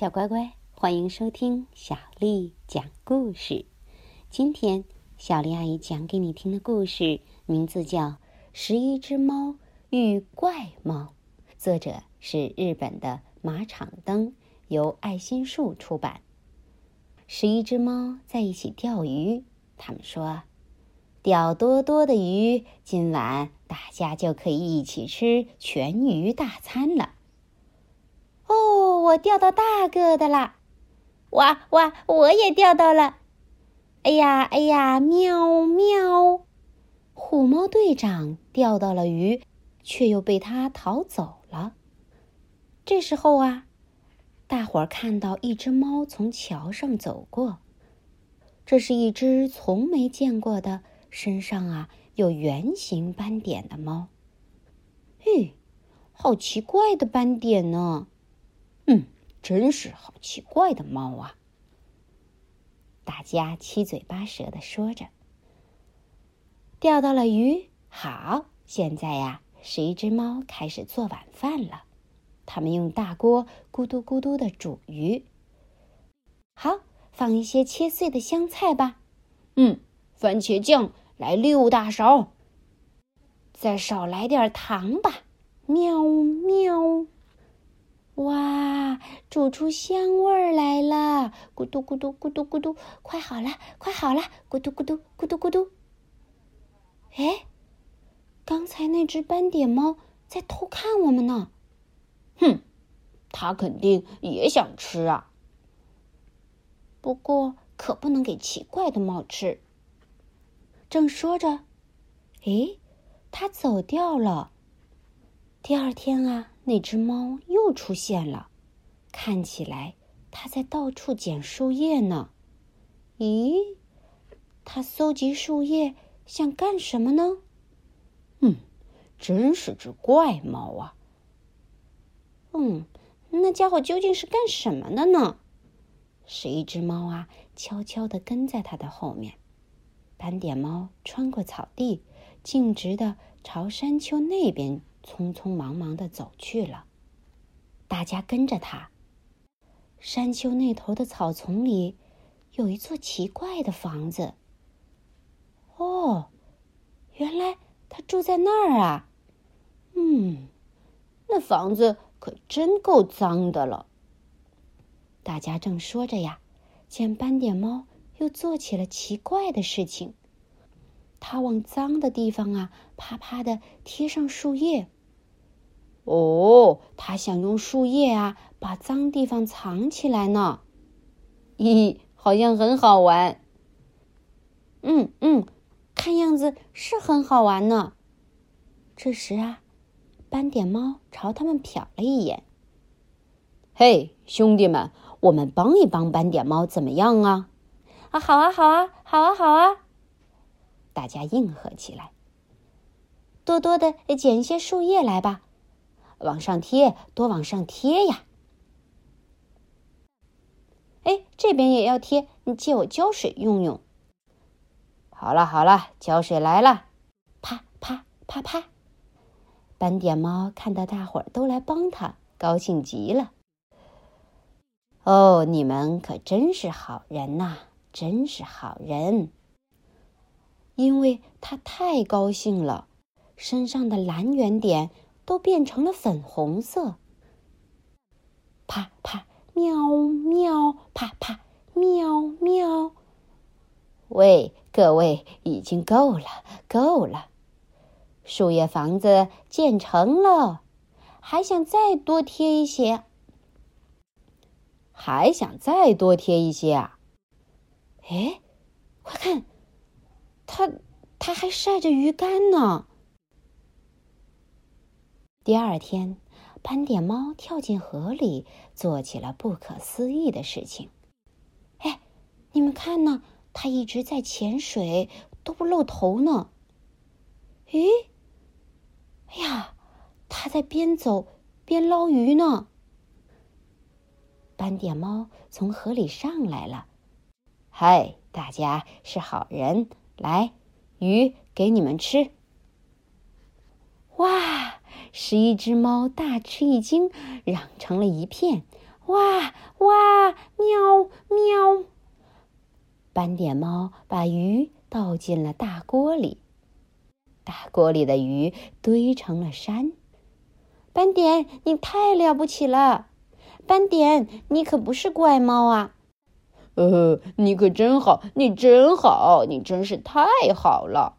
小乖乖，欢迎收听小丽讲故事。今天小丽阿姨讲给你听的故事名字叫《十一只猫遇怪猫》，作者是日本的马场灯，由爱心树出版。十一只猫在一起钓鱼，他们说：“钓多多的鱼，今晚大家就可以一起吃全鱼大餐了。”哦，我钓到大个的啦！哇哇，我也钓到了！哎呀哎呀，喵喵！虎猫队长钓到了鱼，却又被他逃走了。这时候啊，大伙儿看到一只猫从桥上走过，这是一只从没见过的身上啊有圆形斑点的猫。嘿，好奇怪的斑点呢！真是好奇怪的猫啊！大家七嘴八舌的说着。钓到了鱼，好，现在呀，十一只猫开始做晚饭了。他们用大锅咕嘟咕嘟的煮鱼。好，放一些切碎的香菜吧。嗯，番茄酱来六大勺。再少来点糖吧。喵喵。哇，煮出香味儿来了！咕嘟咕嘟咕嘟咕嘟，快好了，快好了！咕嘟咕嘟咕嘟咕嘟。哎，刚才那只斑点猫在偷看我们呢。哼，它肯定也想吃啊。不过可不能给奇怪的猫吃。正说着，哎，它走掉了。第二天啊。那只猫又出现了，看起来它在到处捡树叶呢。咦，它搜集树叶想干什么呢？嗯，真是只怪猫啊。嗯，那家伙究竟是干什么的呢？是一只猫啊，悄悄的跟在它的后面。斑点猫穿过草地，径直的朝山丘那边。匆匆忙忙的走去了，大家跟着他。山丘那头的草丛里，有一座奇怪的房子。哦，原来他住在那儿啊！嗯，那房子可真够脏的了。大家正说着呀，见斑点猫又做起了奇怪的事情。它往脏的地方啊，啪啪的贴上树叶。哦，他想用树叶啊，把脏地方藏起来呢。咦，好像很好玩。嗯嗯，看样子是很好玩呢。这时啊，斑点猫朝他们瞟了一眼。嘿，兄弟们，我们帮一帮斑点猫怎么样啊？啊，好啊，好啊，好啊，好啊！大家应和起来，多多的捡一些树叶来吧，往上贴，多往上贴呀！哎，这边也要贴，你借我胶水用用。好了好了，胶水来了，啪啪啪啪！斑点猫看到大伙儿都来帮他，高兴极了。哦，你们可真是好人呐，真是好人。因为他太高兴了，身上的蓝圆点都变成了粉红色。啪啪，喵喵，啪啪，喵喵。喂，各位，已经够了，够了！树叶房子建成了，还想再多贴一些？还想再多贴一些啊？哎，快看！它，它还晒着鱼干呢。第二天，斑点猫跳进河里，做起了不可思议的事情。哎，你们看呢？它一直在潜水，都不露头呢。咦？哎呀，它在边走边捞鱼呢。斑点猫从河里上来了。嗨，大家是好人。来，鱼给你们吃！哇，十一只猫大吃一惊，嚷成了一片。哇哇！喵喵！斑点猫把鱼倒进了大锅里，大锅里的鱼堆成了山。斑点，你太了不起了！斑点，你可不是怪猫啊！呃，你可真好，你真好，你真是太好了。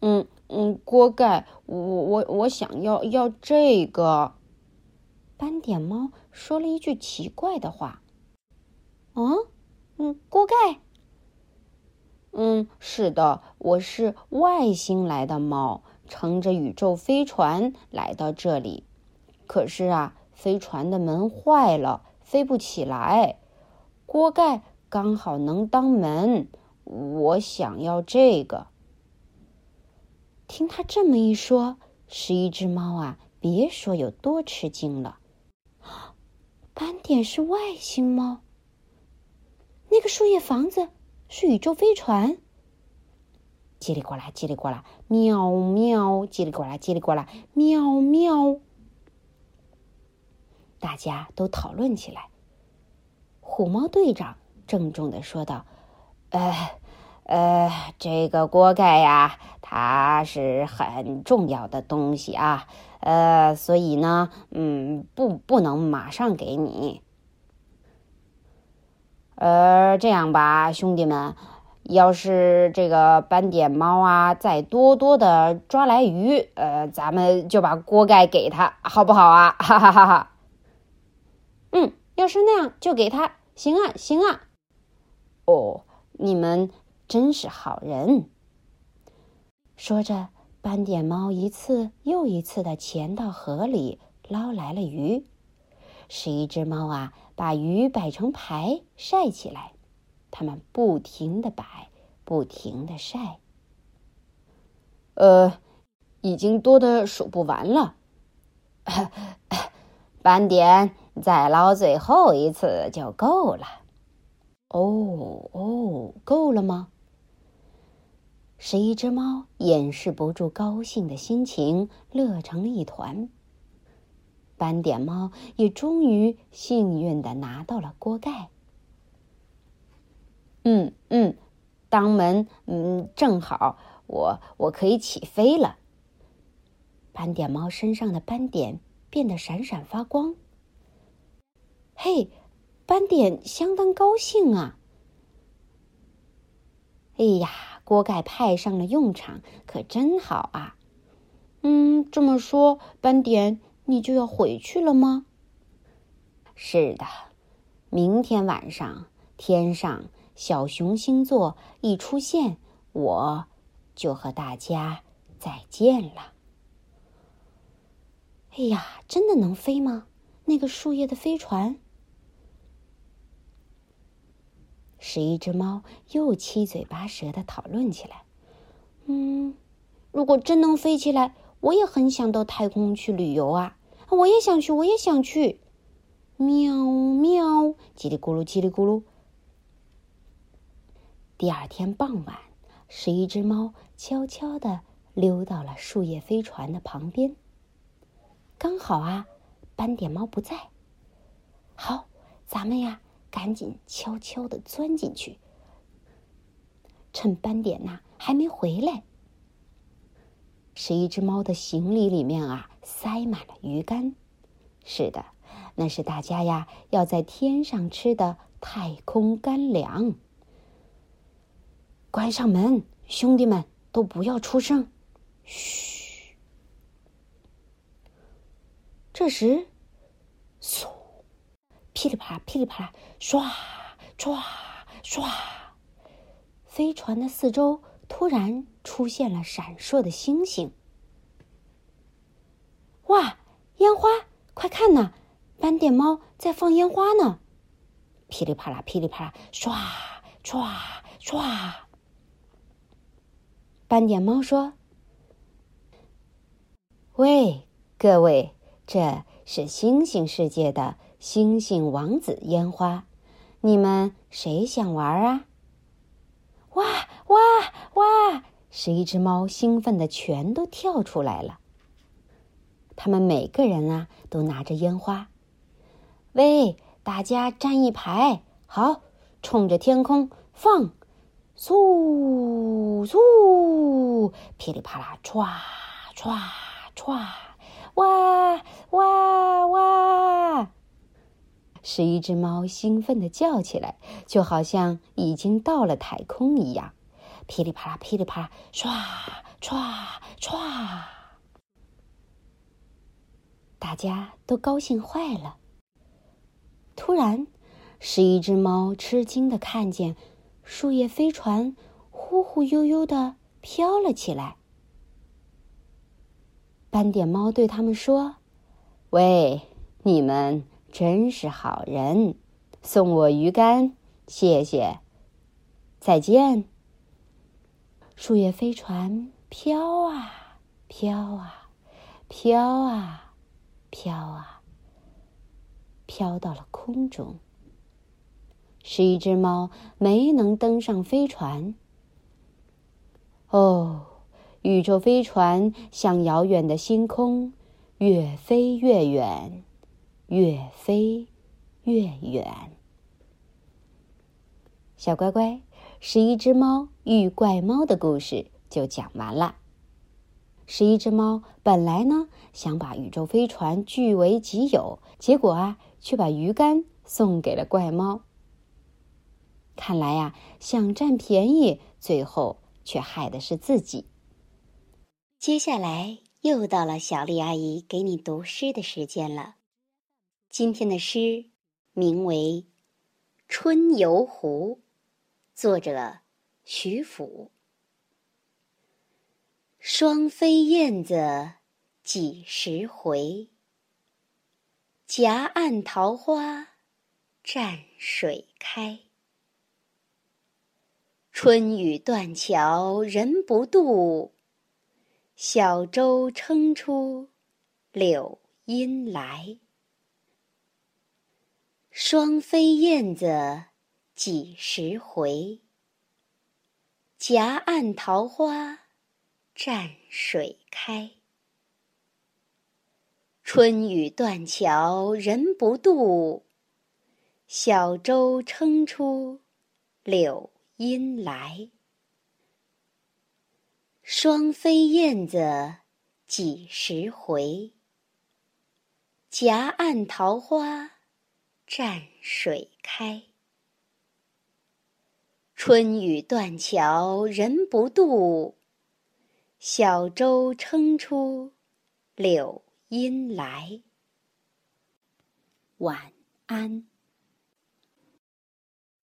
嗯嗯，锅盖，我我我想要要这个。斑点猫说了一句奇怪的话。嗯嗯，锅盖。嗯，是的，我是外星来的猫，乘着宇宙飞船来到这里。可是啊，飞船的门坏了。飞不起来，锅盖刚好能当门。我想要这个。听他这么一说，十一只猫啊，别说有多吃惊了。斑点是外星猫，那个树叶房子是宇宙飞船。叽里呱啦，叽里呱啦，喵喵，叽里呱啦，叽里呱啦，喵喵。大家都讨论起来。虎猫队长郑重的说道：“呃，呃，这个锅盖呀，它是很重要的东西啊，呃，所以呢，嗯，不，不能马上给你。呃，这样吧，兄弟们，要是这个斑点猫啊，再多多的抓来鱼，呃，咱们就把锅盖给他，好不好啊？哈哈哈哈。”嗯，要是那样，就给他。行啊，行啊。哦，你们真是好人。说着，斑点猫一次又一次的潜到河里捞来了鱼。十一只猫啊，把鱼摆成排晒起来。它们不停的摆，不停的晒。呃，已经多的数不完了。斑点。再捞最后一次就够了。哦哦，够了吗？十一只猫掩饰不住高兴的心情，乐成了一团。斑点猫也终于幸运的拿到了锅盖。嗯嗯，当门嗯正好，我我可以起飞了。斑点猫身上的斑点变得闪闪发光。嘿，斑点相当高兴啊！哎呀，锅盖派上了用场，可真好啊！嗯，这么说，斑点你就要回去了吗？是的，明天晚上天上小熊星座一出现，我就和大家再见了。哎呀，真的能飞吗？那个树叶的飞船？十一只猫又七嘴八舌的讨论起来。嗯，如果真能飞起来，我也很想到太空去旅游啊！我也想去，我也想去。喵喵，叽里咕噜，叽里咕噜。第二天傍晚，十一只猫悄悄的溜到了树叶飞船的旁边。刚好啊，斑点猫不在。好，咱们呀。赶紧悄悄的钻进去，趁斑点呐还没回来。十一只猫的行李里面啊塞满了鱼干，是的，那是大家呀要在天上吃的太空干粮。关上门，兄弟们都不要出声，嘘。这时，嗖。噼里啪啦，噼里啪啦，唰唰唰！飞船的四周突然出现了闪烁的星星。哇，烟花！快看呐，斑点猫在放烟花呢！噼里啪啦，噼里啪啦，唰唰唰！斑点猫说：“喂，各位，这是星星世界的。”星星王子烟花，你们谁想玩啊？哇哇哇！十一只猫兴奋的全都跳出来了。他们每个人啊都拿着烟花，喂，大家站一排，好，冲着天空放，嗖嗖，噼里啪啦，歘歘歘，哇哇哇！十一只猫兴奋地叫起来，就好像已经到了太空一样。噼里啪啦，噼里啪啦，唰唰唰，大家都高兴坏了。突然，十一只猫吃惊的看见树叶飞船忽忽悠悠的飘了起来。斑点猫对他们说：“喂，你们真是好人，送我鱼竿，谢谢，再见。”树叶飞船飘啊飘啊飘啊飘啊，飘到了空中。十一只猫没能登上飞船。哦，宇宙飞船向遥远的星空越飞越远，越飞越远。小乖乖。十一只猫遇怪猫的故事就讲完了。十一只猫本来呢想把宇宙飞船据为己有，结果啊却把鱼竿送给了怪猫。看来呀，想占便宜，最后却害的是自己。接下来又到了小丽阿姨给你读诗的时间了。今天的诗名为《春游湖》。作者徐甫。双飞燕子几时回？夹岸桃花蘸水开。春雨断桥人不渡，小舟撑出柳阴来。双飞燕子。几时回？夹岸桃花蘸水开。春雨断桥人不渡，小舟撑出柳阴来。双飞燕子几时回？夹岸桃花蘸水开。春雨断桥人不渡，小舟撑出柳阴来。晚安。